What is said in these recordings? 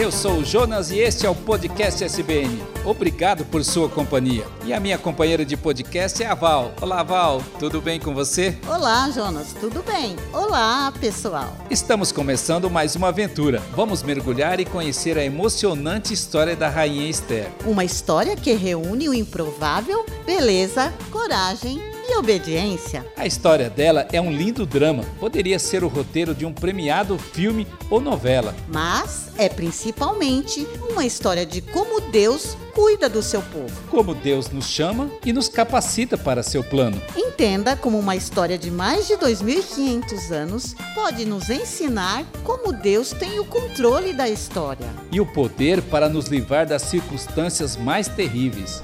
Eu sou o Jonas e este é o podcast SBN. Obrigado por sua companhia. E a minha companheira de podcast é a Val. Olá, Val, tudo bem com você? Olá, Jonas, tudo bem? Olá, pessoal. Estamos começando mais uma aventura. Vamos mergulhar e conhecer a emocionante história da Rainha Esther. Uma história que reúne o improvável, beleza, coragem e obediência. A história dela é um lindo drama. Poderia ser o roteiro de um premiado filme ou novela. Mas é principalmente uma história de como Deus cuida do seu povo. Como Deus nos chama e nos capacita para seu plano. Entenda como uma história de mais de 2.500 anos pode nos ensinar como Deus tem o controle da história. E o poder para nos livrar das circunstâncias mais terríveis.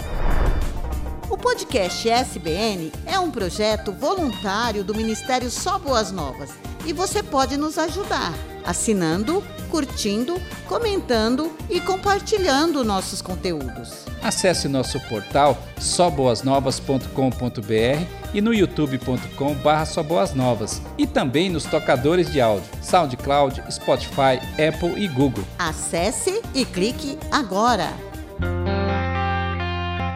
O podcast SBN é um projeto voluntário do Ministério Só Boas Novas e você pode nos ajudar assinando, curtindo, comentando e compartilhando nossos conteúdos. Acesse nosso portal soboasnovas.com.br e no youtube.com.br Novas e também nos tocadores de áudio SoundCloud, Spotify, Apple e Google. Acesse e clique agora!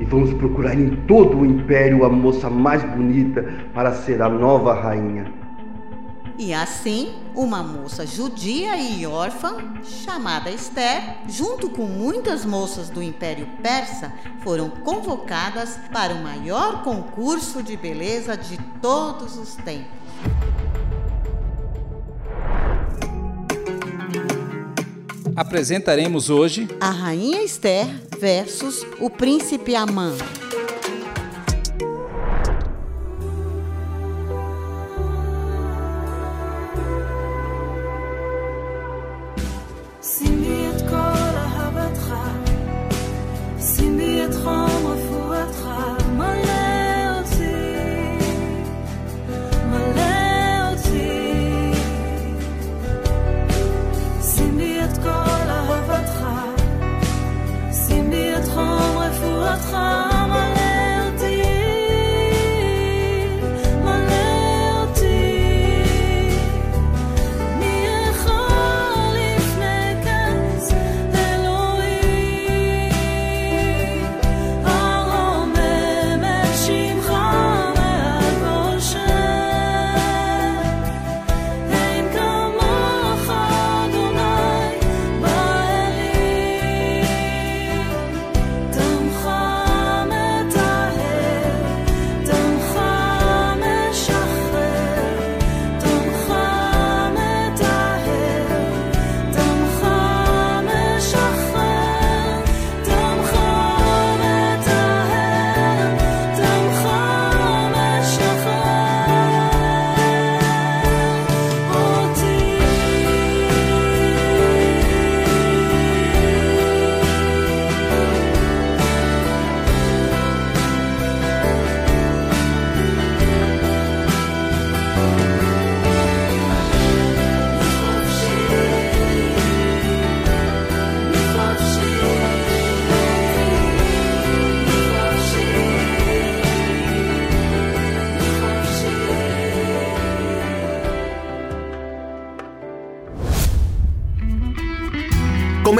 E vamos procurar em todo o império a moça mais bonita para ser a nova rainha. E assim, uma moça judia e órfã, chamada Esther, junto com muitas moças do Império Persa, foram convocadas para o maior concurso de beleza de todos os tempos. Apresentaremos hoje A Rainha Esther versus o Príncipe Amã.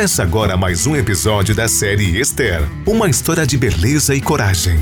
Começa agora mais um episódio da série Esther uma história de beleza e coragem.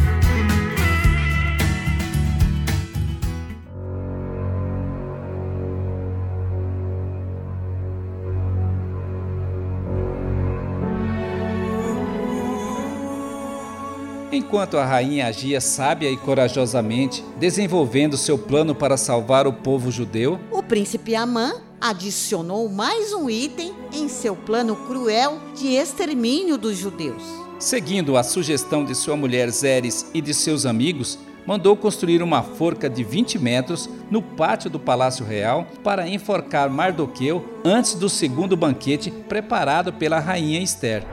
Enquanto a rainha agia sábia e corajosamente, desenvolvendo seu plano para salvar o povo judeu, O príncipe Amã adicionou mais um item em seu plano cruel de extermínio dos judeus. seguindo a sugestão de sua mulher Zeres e de seus amigos, mandou construir uma forca de 20 metros no pátio do Palácio Real para enforcar Mardoqueu antes do segundo banquete preparado pela rainha Esther.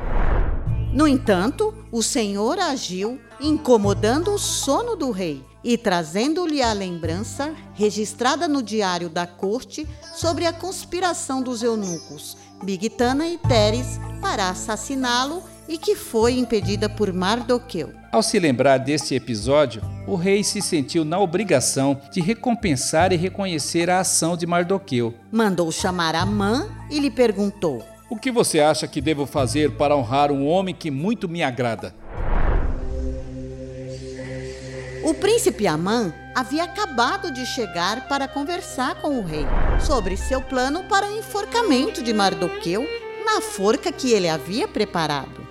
No entanto, o Senhor agiu, incomodando o sono do rei e trazendo-lhe a lembrança, registrada no diário da corte, sobre a conspiração dos eunucos, Bigtana e Teres, para assassiná-lo e que foi impedida por Mardoqueu. Ao se lembrar deste episódio, o rei se sentiu na obrigação de recompensar e reconhecer a ação de Mardoqueu. Mandou chamar Amã e lhe perguntou: O que você acha que devo fazer para honrar um homem que muito me agrada? O príncipe Amã havia acabado de chegar para conversar com o rei sobre seu plano para o enforcamento de Mardoqueu na forca que ele havia preparado.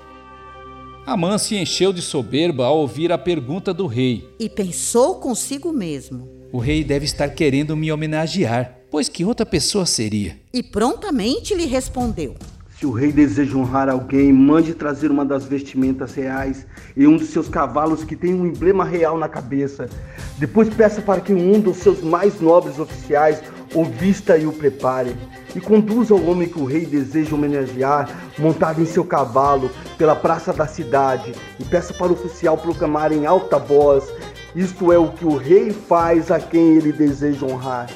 Amã se encheu de soberba ao ouvir a pergunta do rei. E pensou consigo mesmo. O rei deve estar querendo me homenagear, pois que outra pessoa seria? E prontamente lhe respondeu: Se o rei deseja honrar alguém, mande trazer uma das vestimentas reais e um dos seus cavalos que tem um emblema real na cabeça. Depois peça para que um dos seus mais nobres oficiais o vista e o prepare. E conduza o homem que o rei deseja homenagear, montado em seu cavalo, pela praça da cidade, e peça para o oficial proclamar em alta voz: Isto é o que o rei faz a quem ele deseja honrar.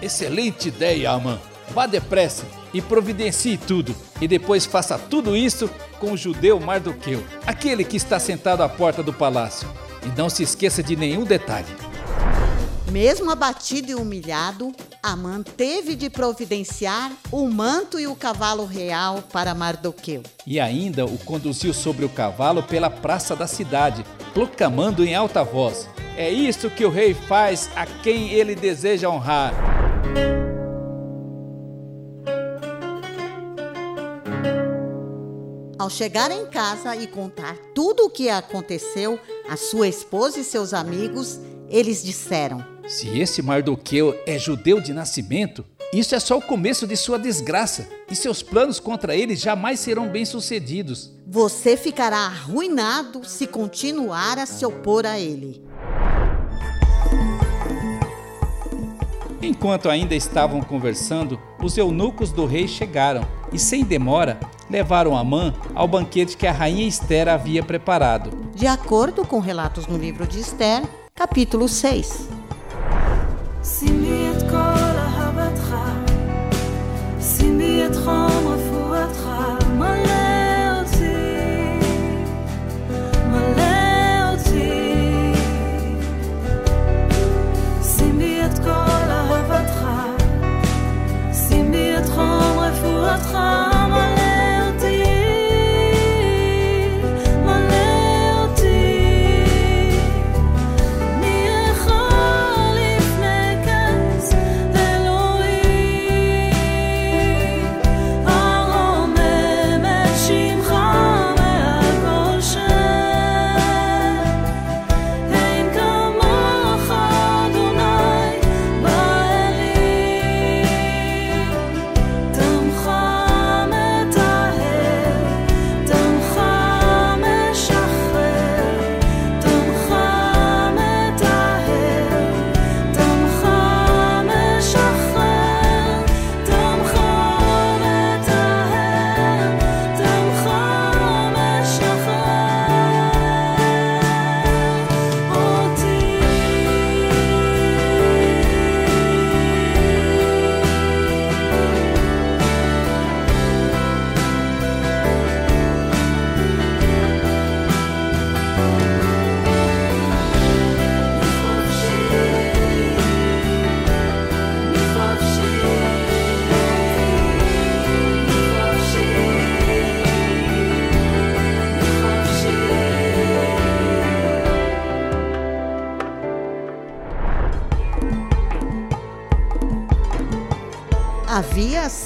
Excelente ideia, Amã. Vá depressa e providencie tudo, e depois faça tudo isso com o judeu Mardoqueu, aquele que está sentado à porta do palácio. E não se esqueça de nenhum detalhe. Mesmo abatido e humilhado, Amã teve de providenciar o manto e o cavalo real para Mardoqueu. E ainda o conduziu sobre o cavalo pela praça da cidade, proclamando em alta voz: É isto que o rei faz a quem ele deseja honrar. Ao chegar em casa e contar tudo o que aconteceu a sua esposa e seus amigos, eles disseram: Se esse Mardoqueu é judeu de nascimento, isso é só o começo de sua desgraça, e seus planos contra ele jamais serão bem-sucedidos. Você ficará arruinado se continuar a se opor a ele. Enquanto ainda estavam conversando, os eunucos do rei chegaram e, sem demora, levaram Amã ao banquete que a rainha Esther havia preparado. De acordo com relatos no livro de Esther, capítulo 6.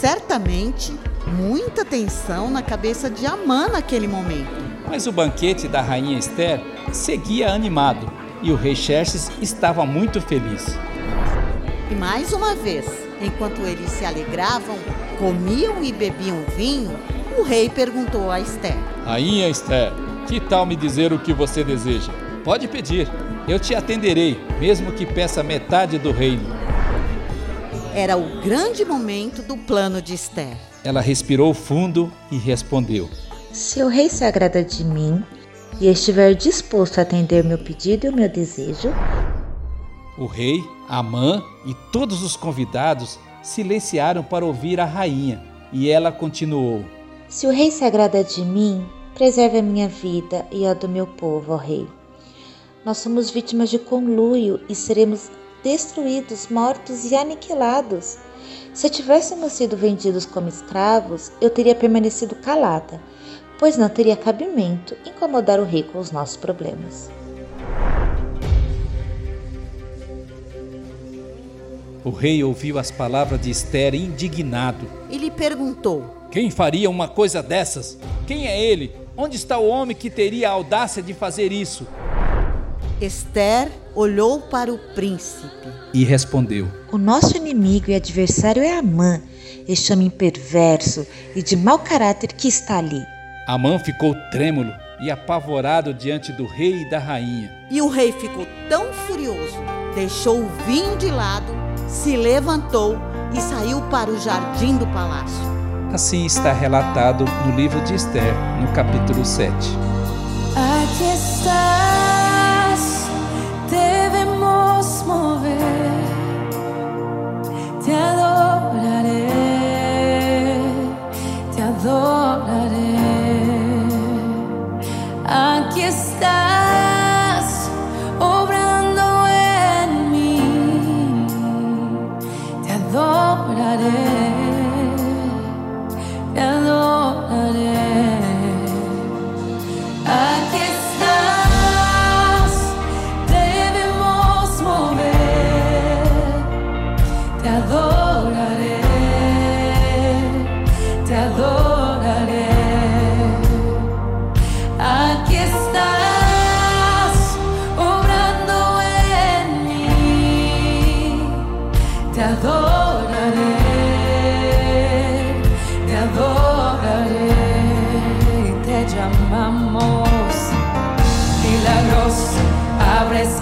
Certamente muita tensão na cabeça de Amã naquele momento. Mas o banquete da rainha Esther seguia animado e o rei Xerxes estava muito feliz. E mais uma vez, enquanto eles se alegravam, comiam e bebiam vinho, o rei perguntou a Esther: Rainha Esther, que tal me dizer o que você deseja? Pode pedir, eu te atenderei, mesmo que peça metade do reino. Era o grande momento do plano de Esther. Ela respirou fundo e respondeu: Se o rei se agrada de mim e estiver disposto a atender meu pedido e o meu desejo, O rei, Amã e todos os convidados silenciaram para ouvir a rainha, e ela continuou: se o rei se agrada de mim, preserve a minha vida e a do meu povo, ó rei. Nós somos vítimas de conluio e seremos destruídos, mortos e aniquilados. Se tivéssemos sido vendidos como escravos, eu teria permanecido calada, pois não teria cabimento incomodar o rei com os nossos problemas. O rei ouviu as palavras de Esther indignado. E lhe perguntou: Quem faria uma coisa dessas? Quem é ele? Onde está o homem que teria a audácia de fazer isso? Esther olhou para o príncipe. E respondeu: O nosso inimigo e adversário é Amã, este homem perverso e de mau caráter que está ali. Amã ficou trêmulo e apavorado diante do rei e da rainha. E o rei ficou tão furioso, deixou o vinho de lado, se levantou e saiu para o jardim do palácio. Assim está relatado no livro de Esther, no capítulo 7. Aquí estás,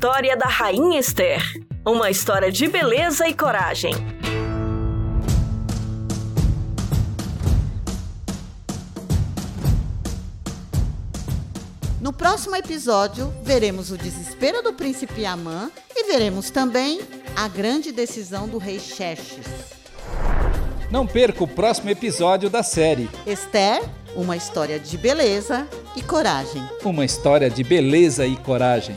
história da Rainha Esther. Uma história de beleza e coragem. No próximo episódio, veremos o desespero do príncipe Amã e veremos também a grande decisão do rei Xerxes. Não perca o próximo episódio da série. Esther, uma história de beleza e coragem. Uma história de beleza e coragem.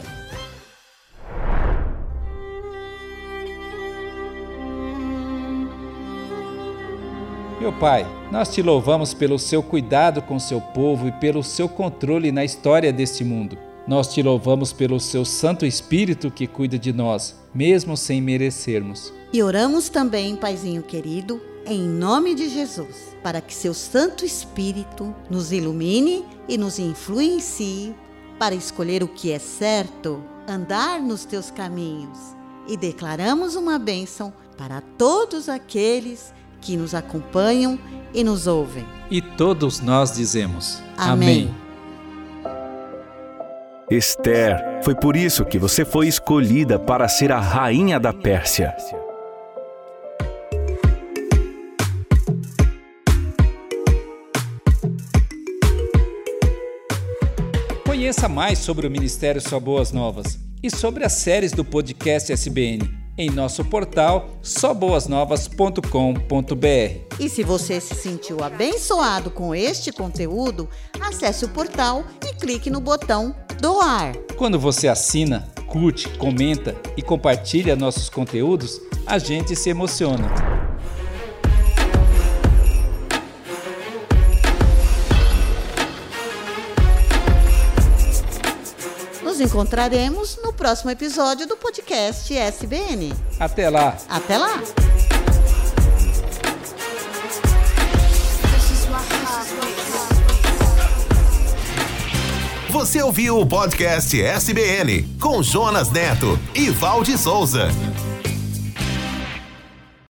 Pai, nós te louvamos pelo seu cuidado com seu povo e pelo seu controle na história deste mundo. Nós te louvamos pelo seu Santo Espírito que cuida de nós, mesmo sem merecermos. E oramos também, Paizinho querido, em nome de Jesus, para que seu Santo Espírito nos ilumine e nos influencie para escolher o que é certo, andar nos teus caminhos. E declaramos uma bênção para todos aqueles que nos acompanham e nos ouvem. E todos nós dizemos: Amém. Esther, foi por isso que você foi escolhida para ser a rainha da Pérsia. Conheça mais sobre o Ministério Só Boas Novas e sobre as séries do podcast SBN em nosso portal soboasnovas.com.br. E se você se sentiu abençoado com este conteúdo, acesse o portal e clique no botão doar. Quando você assina, curte, comenta e compartilha nossos conteúdos, a gente se emociona. Encontraremos no próximo episódio do podcast SBN. Até lá! Até lá! Você ouviu o podcast SBN com Jonas Neto e Valde Souza.